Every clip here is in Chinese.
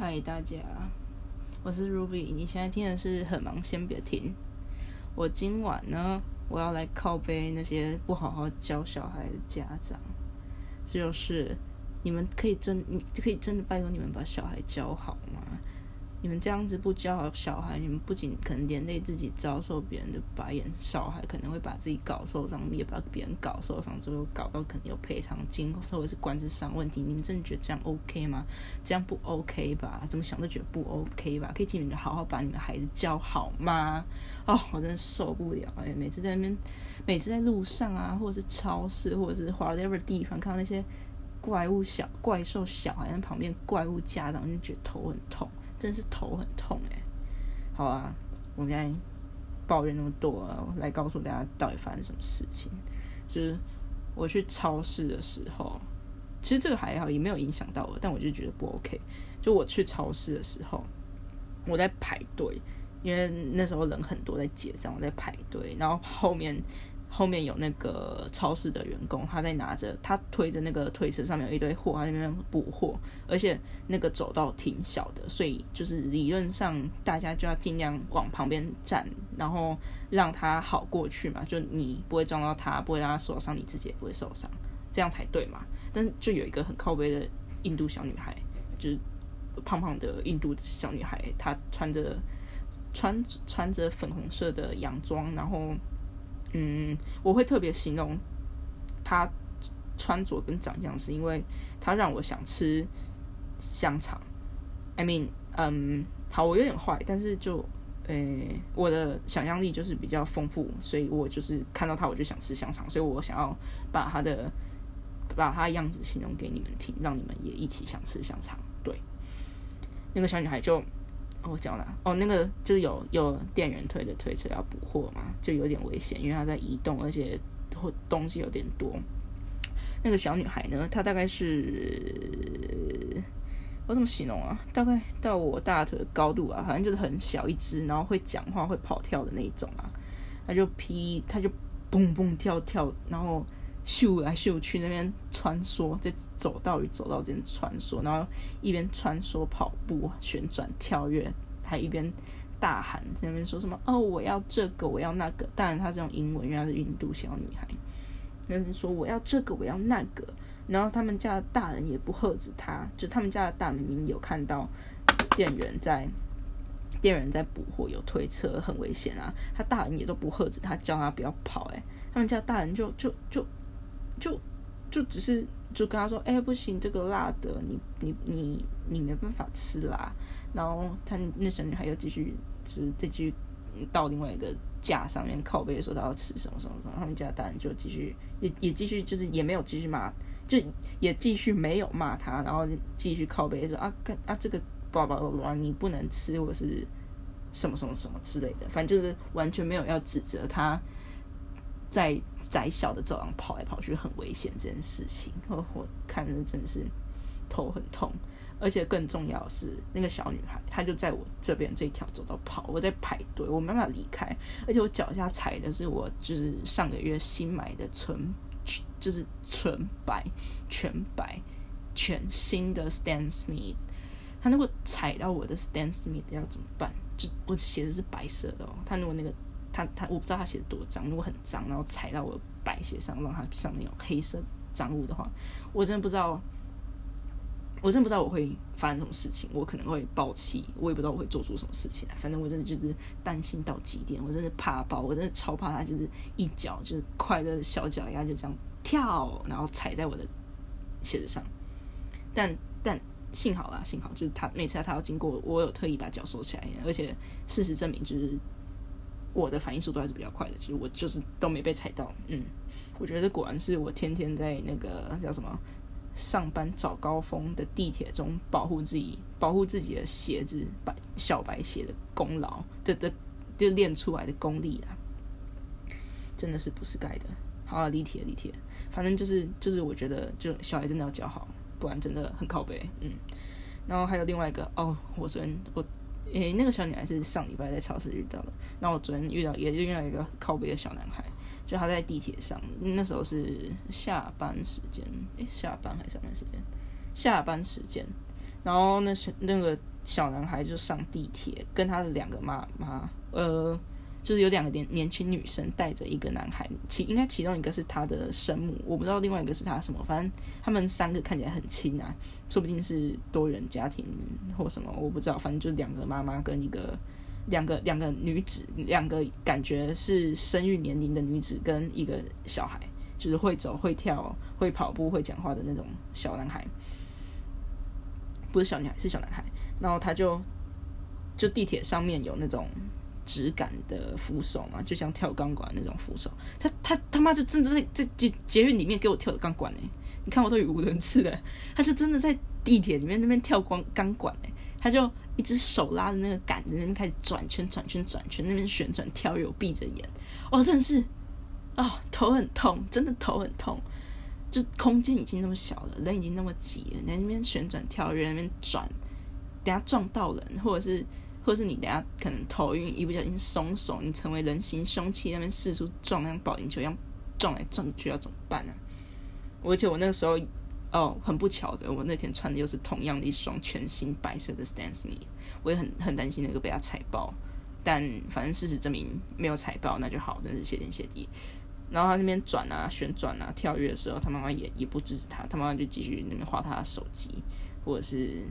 嗨，大家，我是 Ruby。你现在听的是很忙，先别听。我今晚呢，我要来靠背那些不好好教小孩的家长，就是你们可以真，你可以真的拜托你们把小孩教好吗？你们这样子不教好小孩，你们不仅可能连累自己遭受别人的白眼，小孩可能会把自己搞受伤，也把别人搞受伤，最后搞到可能有赔偿金或者是官司上问题。你们真的觉得这样 OK 吗？这样不 OK 吧？怎么想都觉得不 OK 吧？可以请你们好好把你们孩子教好吗？哦，我真的受不了哎！每次在那边，每次在路上啊，或者是超市，或者是 whatever 地方，看到那些怪物小怪兽小孩在旁边，怪物家长就觉得头很痛。真是头很痛哎！好啊，我现在抱怨那么多啊，来告诉大家到底发生什么事情。就是我去超市的时候，其实这个还好，也没有影响到我，但我就觉得不 OK。就我去超市的时候，我在排队，因为那时候人很多，在结账，我在排队，然后后面。后面有那个超市的员工，他在拿着，他推着那个推车，上面有一堆货，他在那边补货，而且那个走道挺小的，所以就是理论上大家就要尽量往旁边站，然后让他好过去嘛，就你不会撞到他，不会让他受伤，你自己也不会受伤，这样才对嘛。但就有一个很靠背的印度小女孩，就是胖胖的印度小女孩，她穿着穿穿着粉红色的洋装，然后。嗯，我会特别形容他穿着跟长相，是因为他让我想吃香肠。I mean，嗯，好，我有点坏，但是就，诶，我的想象力就是比较丰富，所以我就是看到他我就想吃香肠，所以我想要把他的把他的样子形容给你们听，让你们也一起想吃香肠。对，那个小女孩就。我讲了哦，那个就有有店员推的推车要补货嘛，就有点危险，因为他在移动，而且东西有点多。那个小女孩呢，她大概是我怎么形容啊？大概到我大腿高度啊，好像就是很小一只，然后会讲话、会跑跳的那种啊。她就劈，她就蹦蹦跳跳，然后。秀来秀去，那边穿梭，在走道与走道之间穿梭，然后一边穿梭、跑步、旋转、跳跃，还一边大喊，在那边说什么：“哦，我要这个，我要那个。”当然，他是用英文，因为她是印度小女孩。那是说：“我要这个，我要那个。”然后他们家的大人也不喝止他，就他们家的大明明有看到店员在店员在补货，有推车，很危险啊！他大人也都不喝止他，叫他不要跑。哎，他们家大人就就就。就就只是就跟他说，哎，不行，这个辣的，你你你你没办法吃辣。然后他那小女孩又继续就是再继续到另外一个架上面靠背说她要吃什么什么什么。他们家大人就继续也也继续就是也没有继续骂，就也继续没有骂他，然后继续靠背说啊，啊这个叭叭叭叭你不能吃，或是什么什么什么之类的，反正就是完全没有要指责他。在窄小的走廊跑来跑去很危险，这件事情，我我看着真的是头很痛，而且更重要的是，那个小女孩她就在我这边这条走道跑，我在排队，我没办法离开，而且我脚下踩的是我就是上个月新买的纯就是纯白全白全新的 Stan Smith，他如果踩到我的 Stan Smith 要怎么办？就我鞋子是白色的哦，他如果那个。他他我不知道他鞋子多脏，如果很脏，然后踩到我白鞋上，让它上面有黑色脏物的话，我真的不知道，我真的不知道我会发生什么事情，我可能会爆气，我也不知道我会做出什么事情来。反正我真的就是担心到极点，我真的怕爆，我真的超怕他，就是一脚就是快乐的小脚丫就这样跳，然后踩在我的鞋子上。但但幸好啦，幸好就是他每次他要经过，我有特意把脚收起来，而且事实证明就是。我的反应速度还是比较快的，其实我就是都没被踩到。嗯，我觉得果然是我天天在那个叫什么上班早高峰的地铁中保护自己、保护自己的鞋子白小白鞋的功劳，的的就练出来的功力啊。真的是不是盖的。好，离题了，离题了。反正就是就是，我觉得就小孩真的要教好，不然真的很靠背。嗯，然后还有另外一个哦，我昨天我。诶，那个小女孩是上礼拜在超市遇到的。那我昨天遇到，也就遇到一个靠背的小男孩，就他在地铁上，那时候是下班时间，诶，下班还是上班时间？下班时间。然后那小那个小男孩就上地铁，跟他的两个妈妈，呃，就是有两个年年轻女生带着一个男孩，其应该其中一个是他的生母，我不知道另外一个是他什么，反正他们三个看起来很亲啊，说不定是多人家庭或什么，我不知道，反正就两个妈妈跟一个两个两个女子，两个感觉是生育年龄的女子跟一个小孩，就是会走会跳会跑步会讲话的那种小男孩。不是小女孩，是小男孩。然后他就就地铁上面有那种质感的扶手嘛，就像跳钢管那种扶手。他他他妈就真的在在捷捷运里面给我跳的钢管哎！你看我都语无伦次了，他就真的在地铁里面那边跳光钢管哎！他就一只手拉着那个杆子那边开始转圈转圈转圈，那边旋转跳跃，我闭着眼，哇，真的是啊，头很痛，真的头很痛。就空间已经那么小了，人已经那么挤了，在那边旋转跳跃，那边转，等下撞到人，或者是，或是你等下可能头晕，一不小心松手，你成为人形凶器，那边四处撞，像保龄球一样撞来撞去，要怎么办呢？而且我那个时候，哦，很不巧的，我那天穿的又是同样的一双全新白色的 Stan Smith，我也很很担心那个被他踩爆，但反正事实证明没有踩爆，那就好，真是谢天谢地。然后他那边转啊、旋转啊、跳跃的时候，他妈妈也也不制止他，他妈妈就继续那边划他的手机，或者是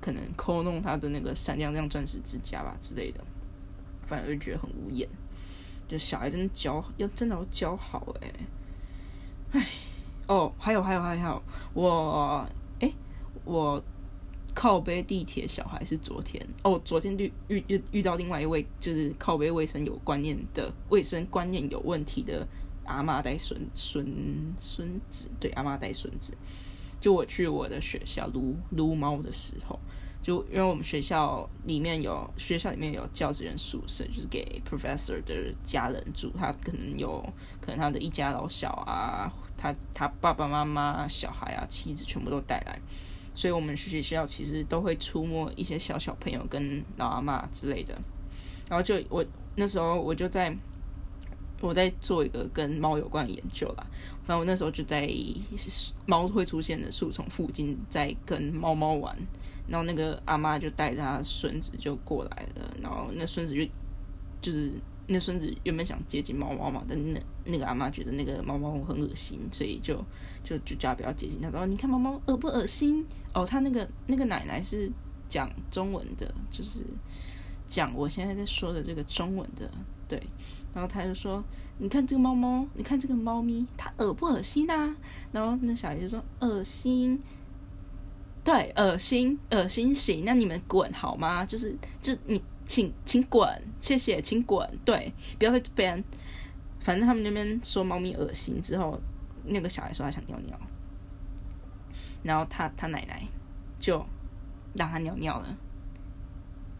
可能抠弄他的那个闪亮亮钻石指甲吧之类的，反而就觉得很无言。就小孩真的教要真的要教好哎，唉，哦，还有还有还有，我哎，我靠背地铁小孩是昨天哦，昨天遇遇遇遇到另外一位就是靠背卫生有观念的卫生观念有问题的。阿妈带孙孙孙子，对，阿妈带孙子。就我去我的学校撸撸猫的时候，就因为我们学校里面有学校里面有教职员宿舍，就是给 professor 的家人住。他可能有可能他的一家老小啊，他他爸爸妈妈、小孩啊、妻子全部都带来，所以我们学校其实都会出没一些小小朋友跟老阿妈之类的。然后就我那时候我就在。我在做一个跟猫有关的研究啦。反正我那时候就在猫会出现的树丛附近，在跟猫猫玩。然后那个阿妈就带着他孙子就过来了。然后那孙子就就是那孙子原本想接近猫猫嘛，但那那个阿妈觉得那个猫猫很恶心，所以就就就叫他不要接近。他说：“你看猫猫恶不恶心？”哦，他那个那个奶奶是讲中文的，就是讲我现在在说的这个中文的，对。然后他就说：“你看这个猫猫，你看这个猫咪，它恶不恶心呐？”然后那小孩就说：“恶心，对，恶心，恶心行。那你们滚好吗？就是就你请请滚，谢谢，请滚。对，不要在这边。反正他们那边说猫咪恶心之后，那个小孩说他想尿尿，然后他他奶奶就让他尿尿了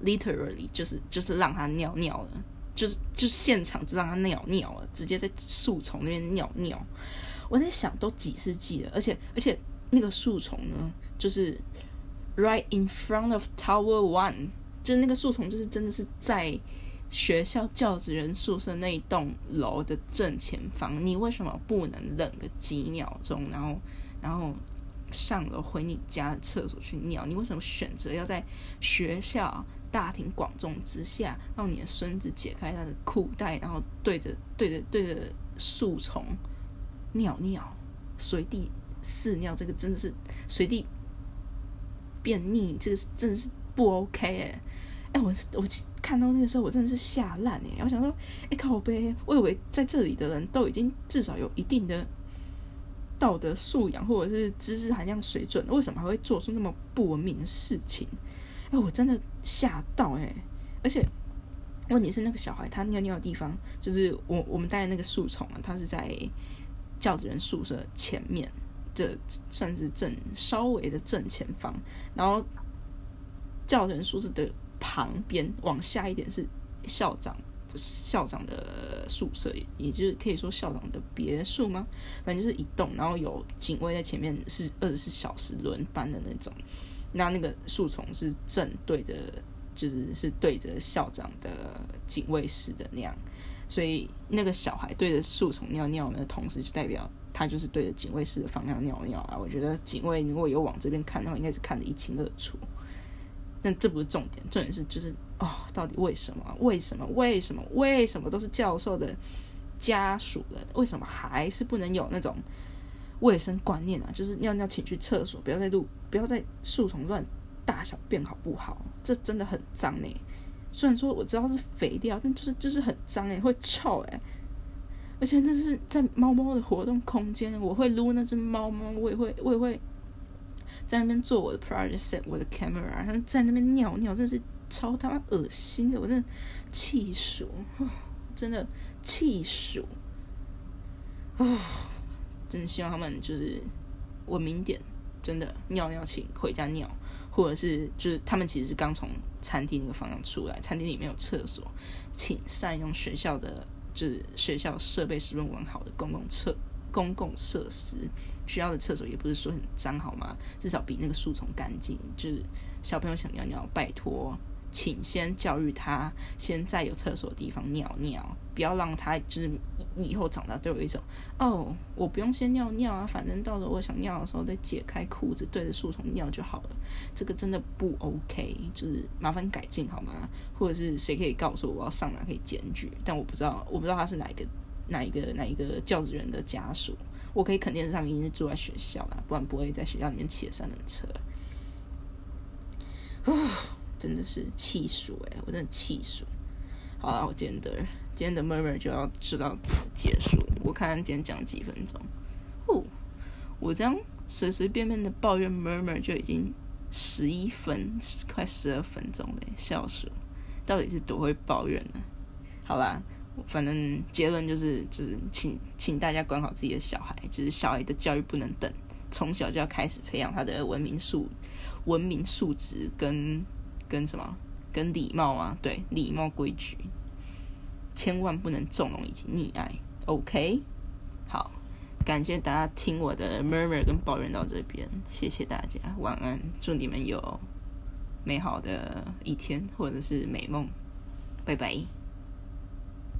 ，literally 就是就是让他尿尿了。”就是就现场就让他尿尿了，直接在树丛那边尿尿。我在想，都几世纪了，而且而且那个树丛呢，就是 right in front of Tower One，就是那个树丛，就是真的是在学校教职员宿舍那一栋楼的正前方。你为什么不能忍个几秒钟，然后然后上楼回你家的厕所去尿？你为什么选择要在学校？大庭广众之下，让你的孙子解开他的裤带，然后对着对着对着树丛尿尿，随地肆尿，这个真的是随地便溺，这个真的是不 OK 哎！哎，我我看到那个时候，我真的是吓烂哎！我想说，哎靠呗，我以为在这里的人都已经至少有一定的道德素养或者是知识含量水准，为什么还会做出那么不文明的事情？哎，我真的吓到哎！而且问题是，那个小孩他尿尿的地方，就是我我们待的那个树丛啊，他是在教职员宿舍前面，这算是正稍微的正前方。然后教职员宿舍的旁边往下一点是校长校长的宿舍，也就是可以说校长的别墅吗？反正就是一栋，然后有警卫在前面，是二十四小时轮班的那种。那那个树丛是正对着，就是是对着校长的警卫室的那样，所以那个小孩对着树丛尿尿呢，同时就代表他就是对着警卫室的方向尿尿啊。我觉得警卫如果有往这边看的话，应该是看得一清二楚。但这不是重点，重点是就是哦，到底为什么？为什么？为什么？为什么？都是教授的家属了？为什么？还是不能有那种卫生观念啊？就是尿尿请去厕所，不要在路，不要在树丛乱大小便，好不好？这真的很脏呢。虽然说我知道是肥料，但就是就是很脏诶，会臭诶。而且那是在猫猫的活动空间，我会撸那只猫猫，我也会我也会在那边做我的 project set，我的 camera，然后在那边尿尿，真是超他妈恶心的，我真的气数，真的气数，啊，真的希望他们就是文明点，真的尿尿请回家尿。或者是就是他们其实是刚从餐厅那个方向出来，餐厅里面有厕所，请善用学校的就是学校设备十分完好的公共厕公共设施，学校的厕所也不是说很脏好吗？至少比那个树丛干净。就是小朋友想尿尿，拜托。请先教育他，先在有厕所的地方尿尿，不要让他就是以后长大都有一种哦，我不用先尿尿啊，反正到时候我想尿的时候再解开裤子对着树丛尿就好了。这个真的不 OK，就是麻烦改进好吗？或者是谁可以告诉我，我要上哪可以检举？但我不知道，我不知道他是哪一个哪一个哪一个教职员的家属。我可以肯定是他们一定是住在学校啦，不然不会在学校里面骑三轮车。真的是气数哎，我真的气数。好了，我今天的今天的 murmur 就要就到此结束。我看今天讲几分钟。哦，我这样随随便便的抱怨 murmur 就已经十一分，快十二分钟了，笑死！到底是多会抱怨呢？好啦，反正结论就是就是请请大家管好自己的小孩，就是小孩的教育不能等，从小就要开始培养他的文明素文明素质跟。跟什么？跟礼貌啊？对，礼貌规矩，千万不能纵容以及溺爱。OK，好，感谢大家听我的 murmur 跟抱怨到这边，谢谢大家，晚安，祝你们有美好的一天或者是美梦，拜拜。